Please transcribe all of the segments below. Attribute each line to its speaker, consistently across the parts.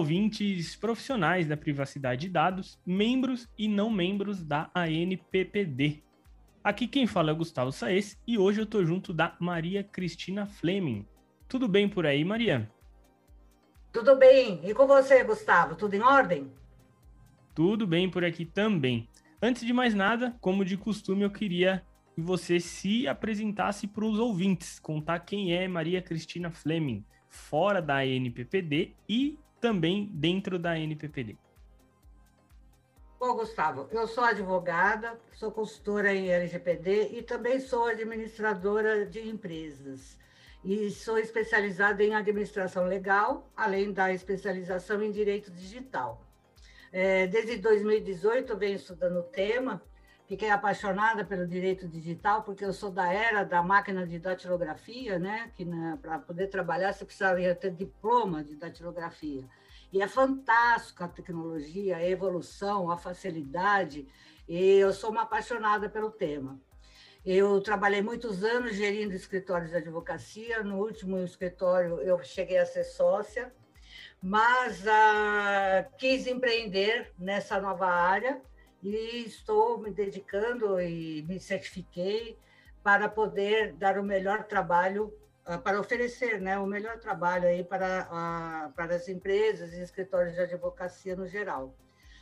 Speaker 1: Ouvintes profissionais da privacidade de dados, membros e não membros da ANPPD. Aqui quem fala é o Gustavo Saez e hoje eu tô junto da Maria Cristina Fleming. Tudo bem por aí, Maria?
Speaker 2: Tudo bem. E com você, Gustavo? Tudo em ordem?
Speaker 1: Tudo bem por aqui também. Antes de mais nada, como de costume, eu queria que você se apresentasse para os ouvintes, contar quem é Maria Cristina Fleming, fora da ANPPD e também dentro da NPPD.
Speaker 2: Bom, Gustavo, eu sou advogada, sou consultora em LGPD e também sou administradora de empresas. E sou especializada em administração legal, além da especialização em direito digital. É, desde 2018 eu venho estudando o tema Fiquei apaixonada pelo direito digital, porque eu sou da era da máquina de datilografia, né? que para poder trabalhar você precisaria ter diploma de datilografia. E é fantástico a tecnologia, a evolução, a facilidade, e eu sou uma apaixonada pelo tema. Eu trabalhei muitos anos gerindo escritórios de advocacia, no último escritório eu cheguei a ser sócia, mas ah, quis empreender nessa nova área e estou me dedicando e me certifiquei para poder dar o melhor trabalho, ah, para oferecer né, o melhor trabalho aí para, ah, para as empresas e escritórios de advocacia no geral.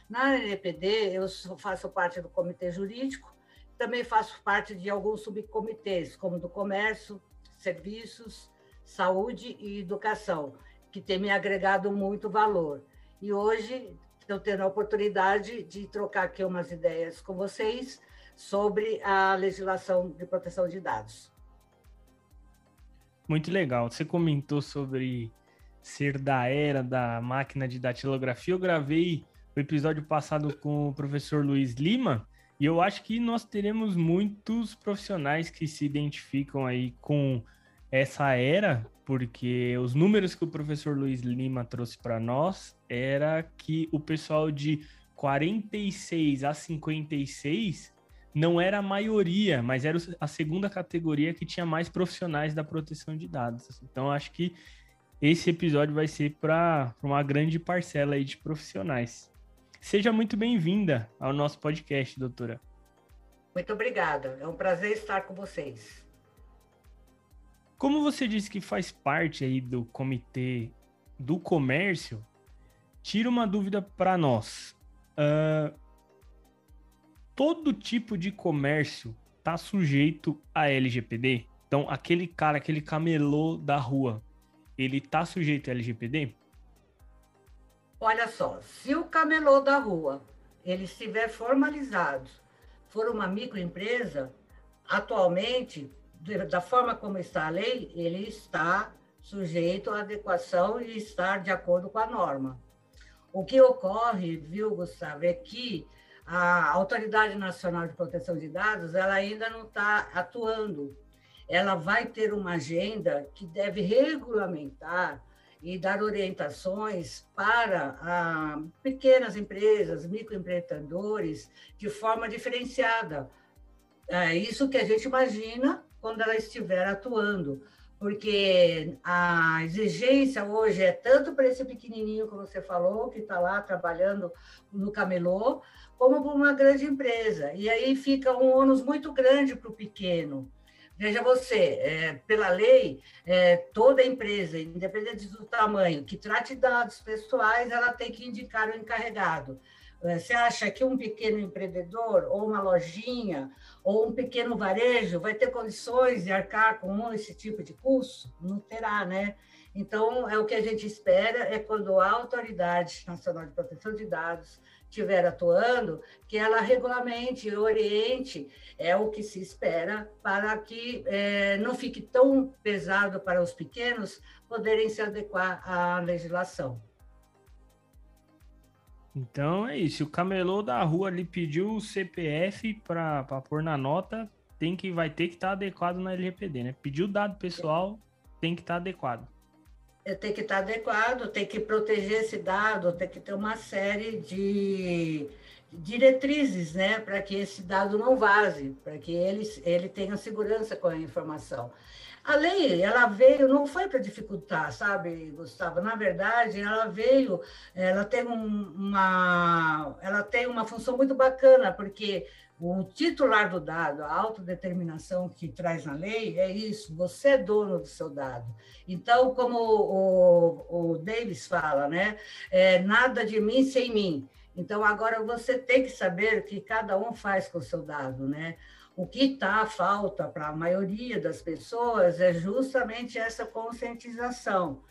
Speaker 2: Na NPD, eu faço parte do comitê jurídico, também faço parte de alguns subcomitês, como do comércio, serviços, saúde e educação, que tem me agregado muito valor. E hoje eu tendo a oportunidade de trocar aqui umas ideias com vocês sobre a legislação de proteção de dados.
Speaker 1: Muito legal. Você comentou sobre ser da era da máquina de datilografia. Eu gravei o episódio passado com o professor Luiz Lima e eu acho que nós teremos muitos profissionais que se identificam aí com essa era, porque os números que o professor Luiz Lima trouxe para nós era que o pessoal de 46 a 56 não era a maioria, mas era a segunda categoria que tinha mais profissionais da proteção de dados. Então acho que esse episódio vai ser para uma grande parcela aí de profissionais. Seja muito bem-vinda ao nosso podcast, doutora.
Speaker 2: Muito obrigada. É um prazer estar com vocês.
Speaker 1: Como você disse que faz parte aí do comitê do comércio, tira uma dúvida para nós. Uh, todo tipo de comércio está sujeito a LGPD? Então, aquele cara, aquele camelô da rua, ele está sujeito a LGPD?
Speaker 2: Olha só, se o camelô da rua ele estiver formalizado, for uma microempresa, atualmente da forma como está a lei, ele está sujeito à adequação e estar de acordo com a norma. O que ocorre, viu, Gustavo, é que a Autoridade Nacional de Proteção de Dados ela ainda não está atuando. Ela vai ter uma agenda que deve regulamentar e dar orientações para ah, pequenas empresas, microempreendedores, de forma diferenciada. É isso que a gente imagina quando ela estiver atuando, porque a exigência hoje é tanto para esse pequenininho que você falou, que está lá trabalhando no camelô, como para uma grande empresa. E aí fica um ônus muito grande para o pequeno. Veja você, é, pela lei, é, toda empresa, independente do tamanho, que trate dados pessoais, ela tem que indicar o encarregado. É, você acha que um pequeno empreendedor, ou uma lojinha, ou um pequeno varejo vai ter condições de arcar com esse tipo de custo? Não terá, né? Então, é o que a gente espera é quando a Autoridade Nacional de Proteção de Dados estiver atuando, que ela regulamente, oriente, é o que se espera para que é, não fique tão pesado para os pequenos poderem se adequar à legislação.
Speaker 1: Então é isso. O camelô da rua ali pediu o CPF para pôr na nota, tem que vai ter que estar tá adequado na LGPD, né? Pediu dado pessoal, tem que estar tá adequado.
Speaker 2: É, tem que estar tá adequado, tem que proteger esse dado, tem que ter uma série de diretrizes, né, para que esse dado não vaze, para que ele, ele tenha segurança com a informação. A lei, ela veio, não foi para dificultar, sabe, Gustavo? Na verdade, ela veio, ela tem um, uma, ela tem uma função muito bacana, porque o titular do dado, a autodeterminação que traz na lei, é isso: você é dono do seu dado. Então, como o, o Davis fala, né? É, nada de mim sem mim. Então, agora você tem que saber o que cada um faz com o seu dado, né? O que está falta para a maioria das pessoas é justamente essa conscientização.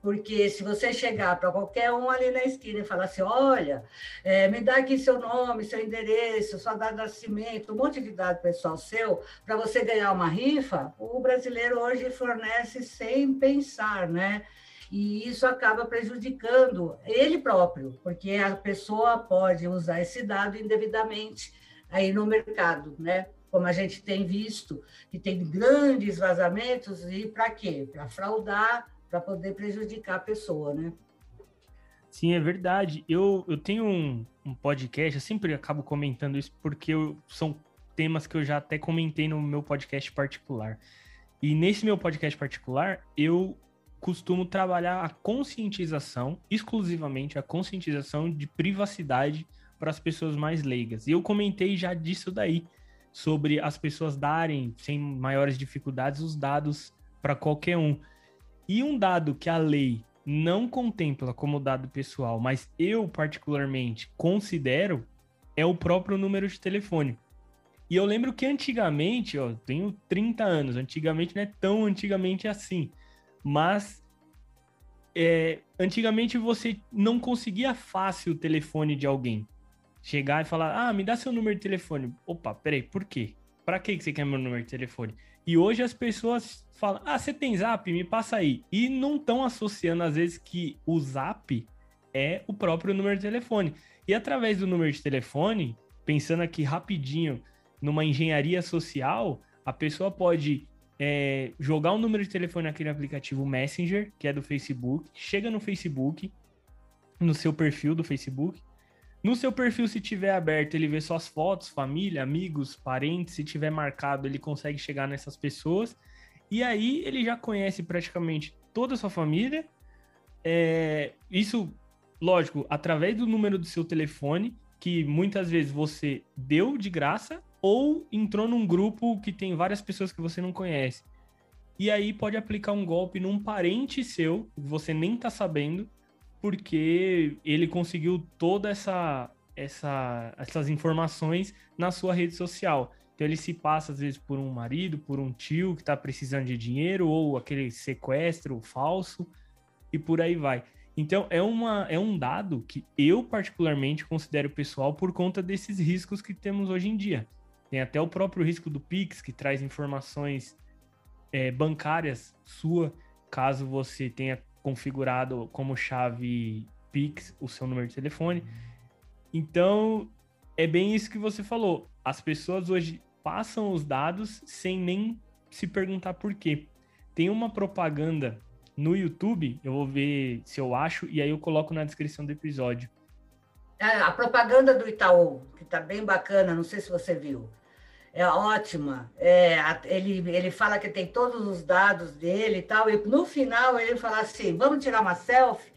Speaker 2: Porque se você chegar para qualquer um ali na esquina e falar assim: olha, é, me dá aqui seu nome, seu endereço, sua data de nascimento, um monte de dado pessoal seu, para você ganhar uma rifa, o brasileiro hoje fornece sem pensar, né? E isso acaba prejudicando ele próprio, porque a pessoa pode usar esse dado indevidamente aí no mercado, né? Como a gente tem visto, que tem grandes vazamentos, e para quê? Para fraudar, para poder prejudicar a pessoa, né?
Speaker 1: Sim, é verdade. Eu, eu tenho um, um podcast, eu sempre acabo comentando isso porque eu, são temas que eu já até comentei no meu podcast particular. E nesse meu podcast particular, eu costumo trabalhar a conscientização, exclusivamente a conscientização de privacidade para as pessoas mais leigas. E eu comentei já disso daí, sobre as pessoas darem, sem maiores dificuldades, os dados para qualquer um. E um dado que a lei não contempla como dado pessoal, mas eu particularmente considero, é o próprio número de telefone. E eu lembro que antigamente, ó, tenho 30 anos, antigamente não é tão antigamente assim, mas é, antigamente você não conseguia fácil o telefone de alguém chegar e falar: ah, me dá seu número de telefone. Opa, peraí, por quê? Pra que você quer meu número de telefone? E hoje as pessoas falam: ah, você tem zap? Me passa aí. E não estão associando, às vezes, que o zap é o próprio número de telefone. E através do número de telefone, pensando aqui rapidinho numa engenharia social, a pessoa pode é, jogar o um número de telefone naquele aplicativo Messenger, que é do Facebook, chega no Facebook, no seu perfil do Facebook, no seu perfil, se tiver aberto, ele vê suas fotos, família, amigos, parentes. Se tiver marcado, ele consegue chegar nessas pessoas. E aí ele já conhece praticamente toda a sua família. É, isso, lógico, através do número do seu telefone, que muitas vezes você deu de graça, ou entrou num grupo que tem várias pessoas que você não conhece. E aí pode aplicar um golpe num parente seu, que você nem tá sabendo, porque ele conseguiu toda essa, essa essas informações na sua rede social. Então ele se passa às vezes por um marido, por um tio que está precisando de dinheiro ou aquele sequestro falso e por aí vai. Então é, uma, é um dado que eu particularmente considero pessoal por conta desses riscos que temos hoje em dia. Tem até o próprio risco do Pix que traz informações é, bancárias sua caso você tenha configurado como chave Pix o seu número de telefone. Então, é bem isso que você falou. As pessoas hoje passam os dados sem nem se perguntar por quê. Tem uma propaganda no YouTube, eu vou ver se eu acho, e aí eu coloco na descrição do episódio.
Speaker 2: É, a propaganda do Itaú, que tá bem bacana, não sei se você viu é ótima. É, ele, ele fala que tem todos os dados dele e tal, e no final ele fala assim: vamos tirar uma selfie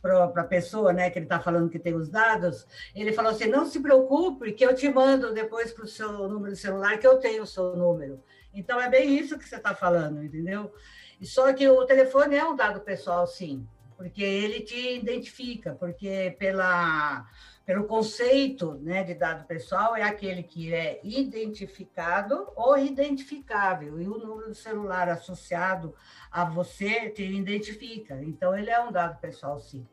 Speaker 2: para a pessoa, né, que ele está falando que tem os dados. Ele falou assim: não se preocupe, que eu te mando depois para o seu número de celular, que eu tenho o seu número. Então é bem isso que você está falando, entendeu? E só que o telefone é um dado pessoal, sim, porque ele te identifica, porque pela pelo conceito né, de dado pessoal, é aquele que é identificado ou identificável, e o número do celular associado a você te identifica. Então, ele é um dado pessoal, sim.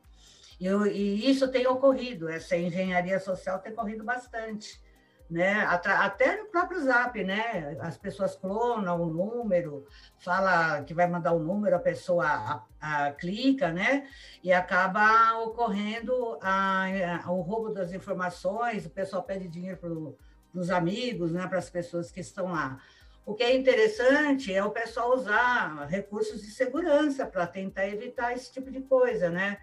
Speaker 2: E, e isso tem ocorrido, essa engenharia social tem ocorrido bastante né? Até no próprio Zap, né? As pessoas clonam o número, fala que vai mandar o número, a pessoa a, a, clica, né? E acaba ocorrendo a, o roubo das informações, o pessoal pede dinheiro para os amigos, né? Para as pessoas que estão lá. O que é interessante é o pessoal usar recursos de segurança para tentar evitar esse tipo de coisa, né?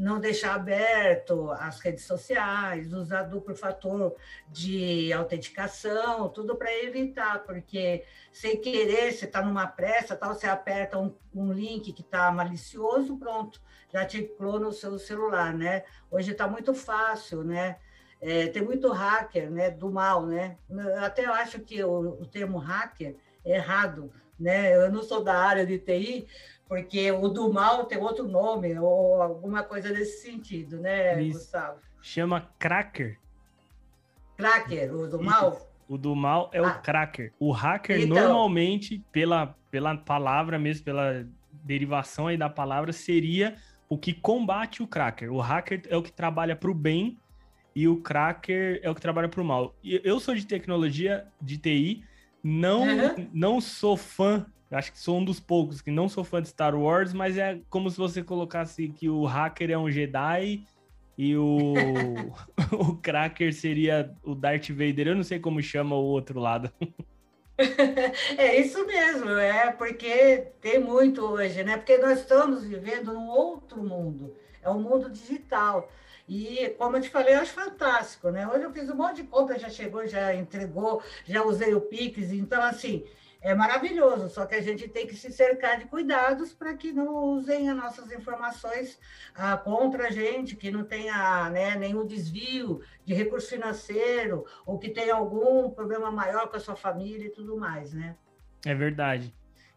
Speaker 2: Não deixar aberto as redes sociais, usar duplo fator de autenticação, tudo para evitar, porque sem querer, você está numa pressa, tal, você aperta um, um link que está malicioso, pronto, já te clona o seu celular, né? Hoje está muito fácil, né? É, tem muito hacker, né, do mal, né? Eu até acho que o, o termo hacker é errado, né? Eu não sou da área de TI, porque o do mal tem outro nome, ou alguma coisa nesse sentido, né, Isso. Gustavo?
Speaker 1: Chama cracker.
Speaker 2: Cracker, o do Isso. mal?
Speaker 1: O do mal é ah. o cracker. O hacker, então... normalmente, pela, pela palavra mesmo, pela derivação aí da palavra, seria o que combate o cracker. O hacker é o que trabalha para o bem e o cracker é o que trabalha para o mal. Eu sou de tecnologia, de TI, não, uhum. não sou fã acho que sou um dos poucos que não sou fã de Star Wars, mas é como se você colocasse que o hacker é um Jedi e o, o Cracker seria o Darth Vader. Eu não sei como chama o outro lado.
Speaker 2: É isso mesmo, é porque tem muito hoje, né? Porque nós estamos vivendo num outro mundo, é um mundo digital. E, como eu te falei, eu acho fantástico, né? Hoje eu fiz um monte de compra, já chegou, já entregou, já usei o Pix, então, assim, é maravilhoso, só que a gente tem que se cercar de cuidados para que não usem as nossas informações ah, contra a gente, que não tenha né, nenhum desvio de recurso financeiro ou que tenha algum problema maior com a sua família e tudo mais, né?
Speaker 1: É verdade.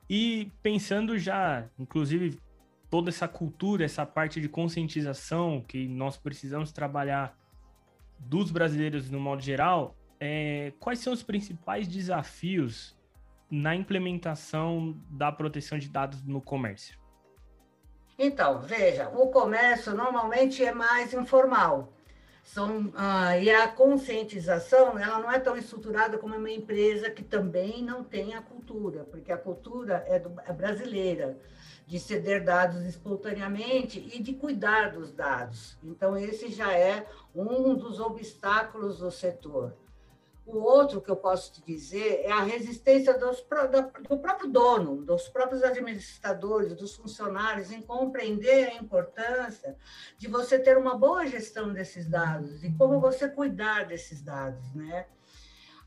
Speaker 1: E pensando já, inclusive, toda essa cultura, essa parte de conscientização que nós precisamos trabalhar dos brasileiros no modo geral, é, quais são os principais desafios na implementação da proteção de dados no comércio?
Speaker 2: Então, veja, o comércio normalmente é mais informal. São, ah, e a conscientização ela não é tão estruturada como uma empresa que também não tem a cultura, porque a cultura é, do, é brasileira, de ceder dados espontaneamente e de cuidar dos dados. Então, esse já é um dos obstáculos do setor. O outro que eu posso te dizer é a resistência dos, do próprio dono, dos próprios administradores, dos funcionários, em compreender a importância de você ter uma boa gestão desses dados e como você cuidar desses dados, né?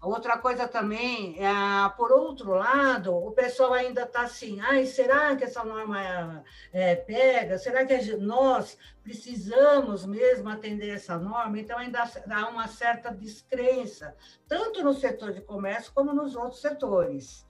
Speaker 2: Outra coisa também, é, por outro lado, o pessoal ainda está assim, ai, será que essa norma é, pega? Será que nós precisamos mesmo atender essa norma? Então, ainda há uma certa descrença, tanto no setor de comércio como nos outros setores.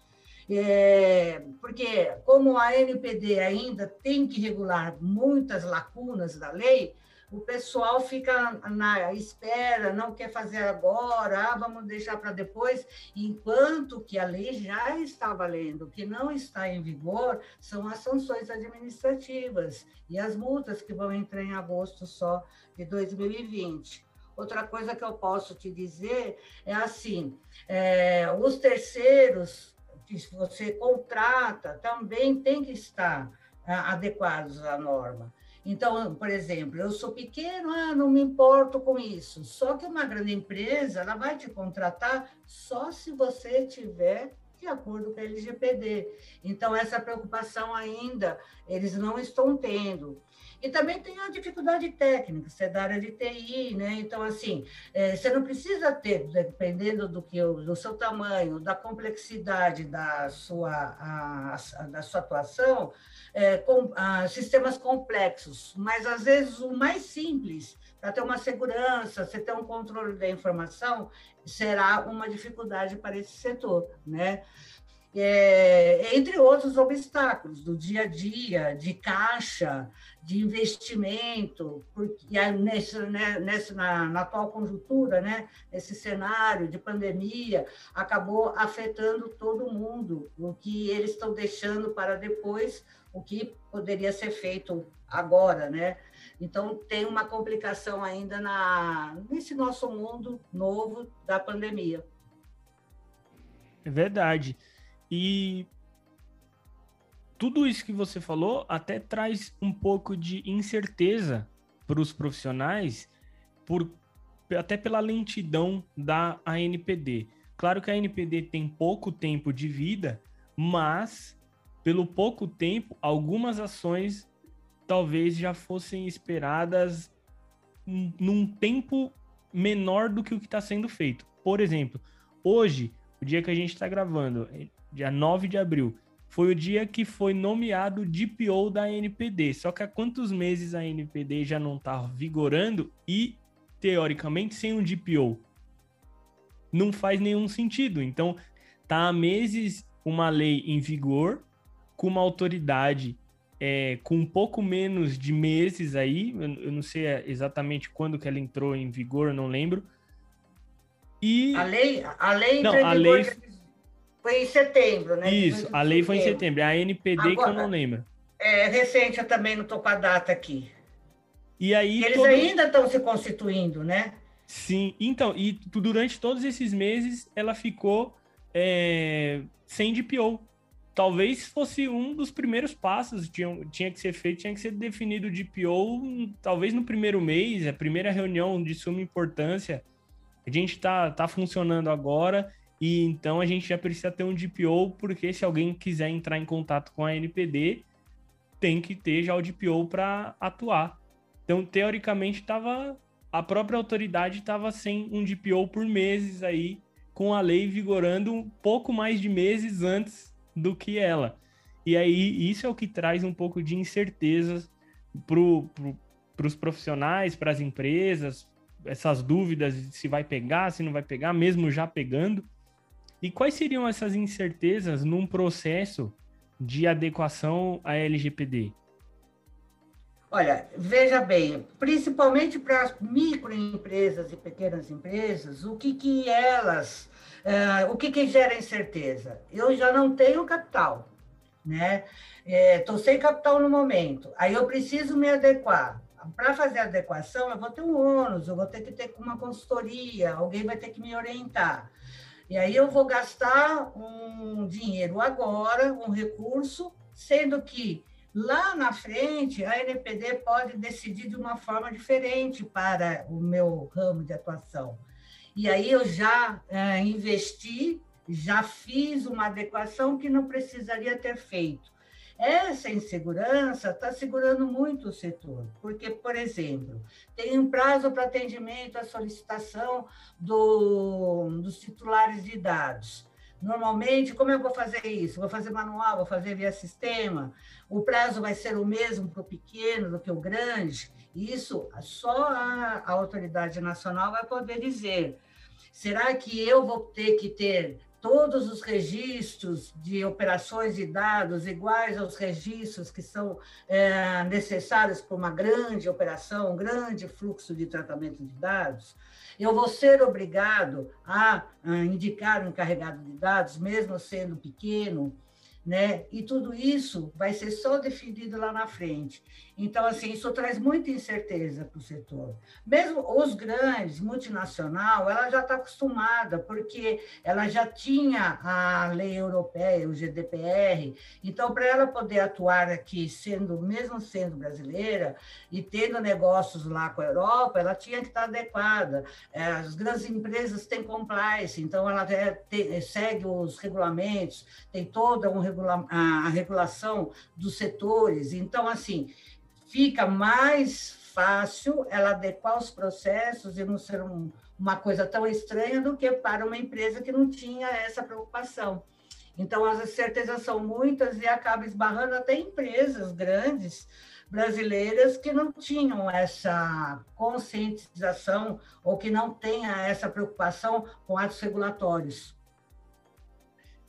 Speaker 2: É, porque, como a NPD ainda tem que regular muitas lacunas da lei, o pessoal fica na espera, não quer fazer agora, ah, vamos deixar para depois, enquanto que a lei já está valendo. Que não está em vigor são as sanções administrativas e as multas que vão entrar em agosto só de 2020. Outra coisa que eu posso te dizer é assim: é, os terceiros que você contrata também tem que estar ah, adequados à norma. Então, por exemplo, eu sou pequeno, ah, não me importo com isso. Só que uma grande empresa, ela vai te contratar só se você tiver de acordo com a LGPD. Então, essa preocupação ainda eles não estão tendo. E também tem a dificuldade técnica, você é da área de TI, né? Então, assim, é, você não precisa ter, dependendo do que do seu tamanho, da complexidade da sua, a, a, da sua atuação, é, com, a, sistemas complexos, mas às vezes o mais simples, para ter uma segurança, você ter um controle da informação, será uma dificuldade para esse setor, né? É, entre outros obstáculos do dia a dia, de caixa, de investimento, porque nesse, né, nesse, na, na, atual conjuntura, né, nesse cenário de pandemia, acabou afetando todo mundo, o que eles estão deixando para depois, o que poderia ser feito agora, né? Então, tem uma complicação ainda na, nesse nosso mundo novo da pandemia.
Speaker 1: É verdade. E tudo isso que você falou até traz um pouco de incerteza para os profissionais, por, até pela lentidão da ANPD. Claro que a ANPD tem pouco tempo de vida, mas pelo pouco tempo, algumas ações talvez já fossem esperadas num tempo menor do que o que está sendo feito. Por exemplo, hoje, o dia que a gente está gravando, dia 9 de abril, foi o dia que foi nomeado DPO da NPD. Só que há quantos meses a NPD já não está vigorando e, teoricamente, sem um DPO? Não faz nenhum sentido. Então, tá há meses uma lei em vigor, com uma autoridade é, com um pouco menos de meses aí, eu, não sei exatamente quando que ela entrou em vigor, não lembro.
Speaker 2: E a lei, a lei
Speaker 1: não, a lei
Speaker 2: foi em setembro, né?
Speaker 1: Isso, a lei foi em setembro. É a NPD Agora, que eu não lembro.
Speaker 2: É recente, eu também não estou com a data aqui.
Speaker 1: E aí
Speaker 2: eles todo... ainda estão se constituindo, né?
Speaker 1: Sim, então, e durante todos esses meses ela ficou é, sem DPO talvez fosse um dos primeiros passos tinha, tinha que ser feito, tinha que ser definido o DPO, talvez no primeiro mês, a primeira reunião de suma importância. A gente está tá funcionando agora e então a gente já precisa ter um DPO, porque se alguém quiser entrar em contato com a NPD, tem que ter já o DPO para atuar. Então, teoricamente, tava, a própria autoridade estava sem um DPO por meses aí, com a lei vigorando um pouco mais de meses antes do que ela. E aí, isso é o que traz um pouco de incertezas para pro, os profissionais, para as empresas, essas dúvidas se vai pegar, se não vai pegar, mesmo já pegando. E quais seriam essas incertezas num processo de adequação à LGPD?
Speaker 2: Olha, veja bem, principalmente para as microempresas e pequenas empresas, o que, que elas Uh, o que, que gera incerteza? Eu já não tenho capital, né? Estou é, sem capital no momento, aí eu preciso me adequar. Para fazer adequação, eu vou ter um ônus, eu vou ter que ter uma consultoria, alguém vai ter que me orientar. E aí eu vou gastar um dinheiro agora, um recurso, sendo que lá na frente a NPD pode decidir de uma forma diferente para o meu ramo de atuação. E aí eu já é, investi, já fiz uma adequação que não precisaria ter feito. Essa insegurança está segurando muito o setor, porque, por exemplo, tem um prazo para atendimento à solicitação do, dos titulares de dados. Normalmente, como eu vou fazer isso? Vou fazer manual, vou fazer via sistema. O prazo vai ser o mesmo para o pequeno do que o grande. Isso só a, a autoridade nacional vai poder dizer. Será que eu vou ter que ter todos os registros de operações de dados iguais aos registros que são é, necessários para uma grande operação, um grande fluxo de tratamento de dados? Eu vou ser obrigado a, indicar um encarregado de dados, mesmo sendo pequeno, né? E tudo isso vai ser só definido lá na frente. Então, assim, isso traz muita incerteza para o setor. Mesmo os grandes, multinacional, ela já está acostumada, porque ela já tinha a lei europeia, o GDPR. Então, para ela poder atuar aqui, sendo mesmo sendo brasileira e tendo negócios lá com a Europa, ela tinha que estar adequada. É, as grandes empresas têm compliance, então ela segue os regulamentos, tem toda um regula a regulação dos setores. Então, assim, fica mais fácil ela adequar os processos e não ser um, uma coisa tão estranha do que para uma empresa que não tinha essa preocupação. Então, as certezas são muitas e acaba esbarrando até empresas grandes brasileiras que não tinham essa conscientização ou que não tenha essa preocupação com atos regulatórios.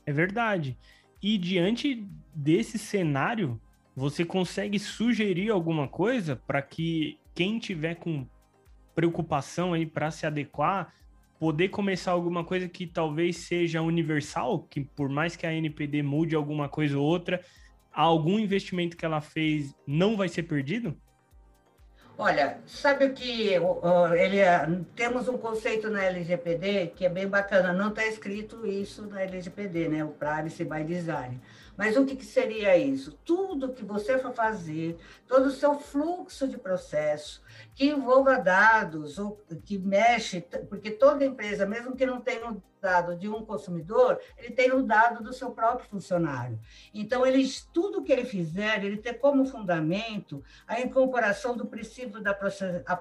Speaker 1: É verdade. E diante desse cenário, você consegue sugerir alguma coisa para que quem tiver com preocupação aí para se adequar, poder começar alguma coisa que talvez seja universal, que por mais que a NPD mude alguma coisa ou outra, algum investimento que ela fez não vai ser perdido?
Speaker 2: Olha, sabe o que ele temos um conceito na LGPD que é bem bacana. Não está escrito isso na LGPD, né? O Privacy by Design. Mas o que, que seria isso? Tudo que você for fazer, todo o seu fluxo de processo, que envolva dados, ou que mexe, porque toda empresa, mesmo que não tenha um dado de um consumidor, ele tem um dado do seu próprio funcionário. Então, ele, tudo que ele fizer, ele tem como fundamento a incorporação do princípio da,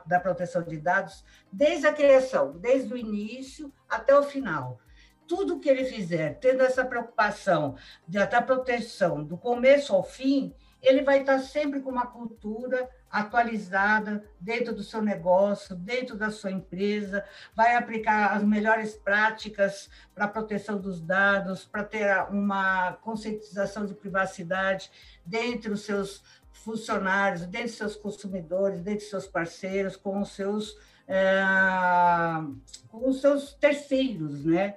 Speaker 2: da proteção de dados desde a criação, desde o início até o final tudo que ele fizer, tendo essa preocupação de da proteção do começo ao fim, ele vai estar sempre com uma cultura atualizada dentro do seu negócio, dentro da sua empresa, vai aplicar as melhores práticas para a proteção dos dados, para ter uma conscientização de privacidade dentro dos seus funcionários, dentro dos seus consumidores, dentro dos seus parceiros, com os seus, é, com os seus terceiros, né?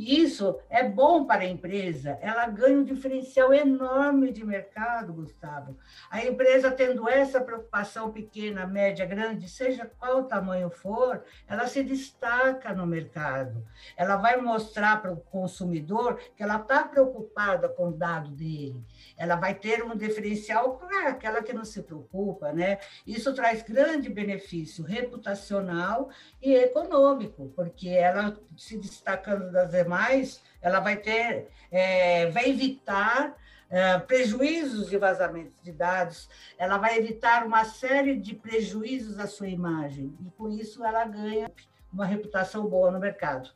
Speaker 2: Isso é bom para a empresa, ela ganha um diferencial enorme de mercado, Gustavo. A empresa tendo essa preocupação pequena, média, grande, seja qual o tamanho for, ela se destaca no mercado. Ela vai mostrar para o consumidor que ela está preocupada com o dado dele. Ela vai ter um diferencial com aquela que não se preocupa, né? Isso traz grande benefício reputacional e econômico, porque ela se destacando das demais mais, ela vai ter, é, vai evitar é, prejuízos de vazamento de dados, ela vai evitar uma série de prejuízos à sua imagem, e com isso ela ganha uma reputação boa no mercado.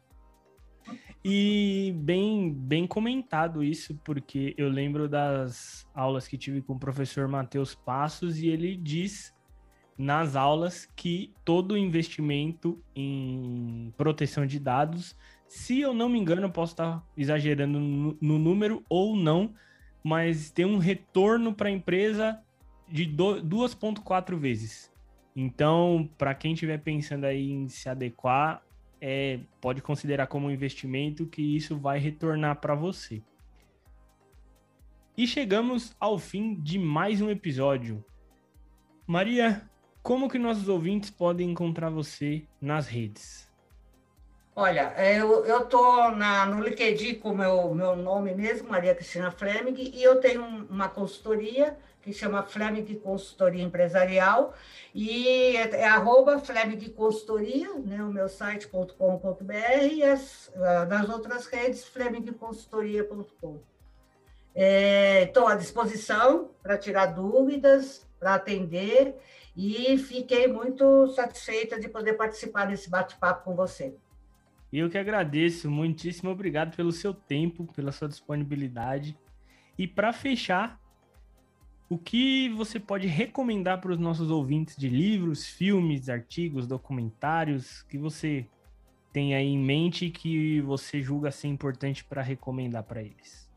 Speaker 1: E bem, bem comentado isso, porque eu lembro das aulas que tive com o professor Matheus Passos e ele diz nas aulas que todo investimento em proteção de dados se eu não me engano, posso estar exagerando no, no número ou não, mas tem um retorno para a empresa de 2,4 vezes. Então, para quem estiver pensando aí em se adequar, é, pode considerar como um investimento que isso vai retornar para você. E chegamos ao fim de mais um episódio. Maria, como que nossos ouvintes podem encontrar você nas redes?
Speaker 2: Olha, eu estou no LinkedIn com o meu, meu nome mesmo, Maria Cristina Fleming, e eu tenho uma consultoria que chama Fleming Consultoria Empresarial, e é, é arroba Fleming Consultoria, né, o meu site.com.br, e as, nas outras redes, flemingconsultoria.com. Estou é, à disposição para tirar dúvidas, para atender, e fiquei muito satisfeita de poder participar desse bate-papo com você.
Speaker 1: E eu que agradeço, muitíssimo obrigado pelo seu tempo, pela sua disponibilidade. E para fechar, o que você pode recomendar para os nossos ouvintes de livros, filmes, artigos, documentários que você tem aí em mente que você julga ser importante para recomendar para eles?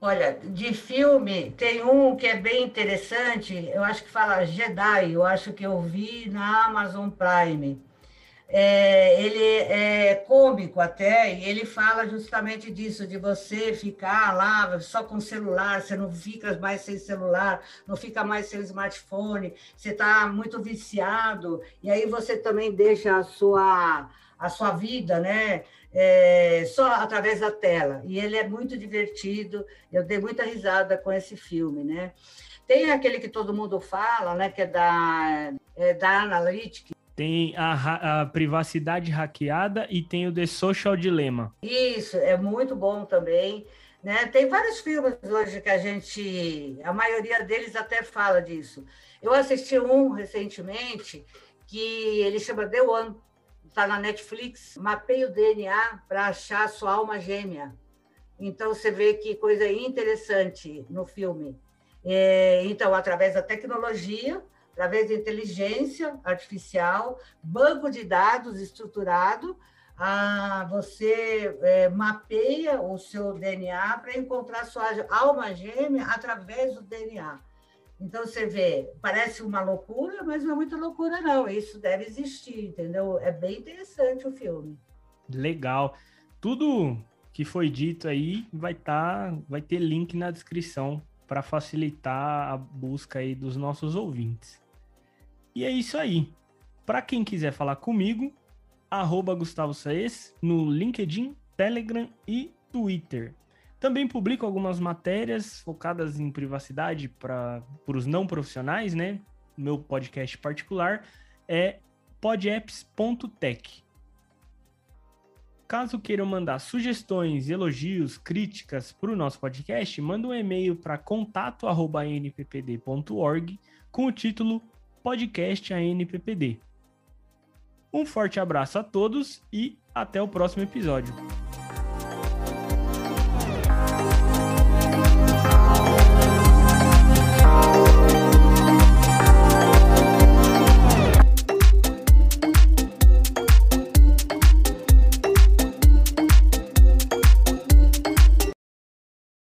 Speaker 2: Olha, de filme, tem um que é bem interessante, eu acho que fala Jedi, eu acho que eu vi na Amazon Prime é, ele é cômico até, e ele fala justamente disso, de você ficar lá só com celular, você não fica mais sem celular, não fica mais sem smartphone, você está muito viciado, e aí você também deixa a sua, a sua vida, né? É, só através da tela. E ele é muito divertido, eu dei muita risada com esse filme, né? Tem aquele que todo mundo fala, né? Que é da, é da Analytics,
Speaker 1: tem a, a, privacidade hackeada e tem o The Social Dilemma.
Speaker 2: Isso, é muito bom também. Né? Tem vários filmes hoje que a gente. A maioria deles até fala disso. Eu assisti um recentemente que ele chama The One, está na Netflix. Mapeia o DNA para achar sua alma gêmea. Então você vê que coisa interessante no filme. É, então, através da tecnologia, através de inteligência artificial, banco de dados estruturado, ah, você é, mapeia o seu DNA para encontrar sua alma gêmea através do DNA. Então, você vê, parece uma loucura, mas não é muita loucura, não. Isso deve existir, entendeu? É bem interessante o filme.
Speaker 1: Legal. Tudo que foi dito aí vai, tá, vai ter link na descrição para facilitar a busca aí dos nossos ouvintes. E é isso aí. Para quem quiser falar comigo, arroba Gustavo Saez no LinkedIn, Telegram e Twitter. Também publico algumas matérias focadas em privacidade para os não profissionais, né? Meu podcast particular é podapps.tech. Caso queiram mandar sugestões, elogios, críticas para o nosso podcast, manda um e-mail para contato@nppd.org com o título Podcast ANPPD. Um forte abraço a todos e até o próximo episódio.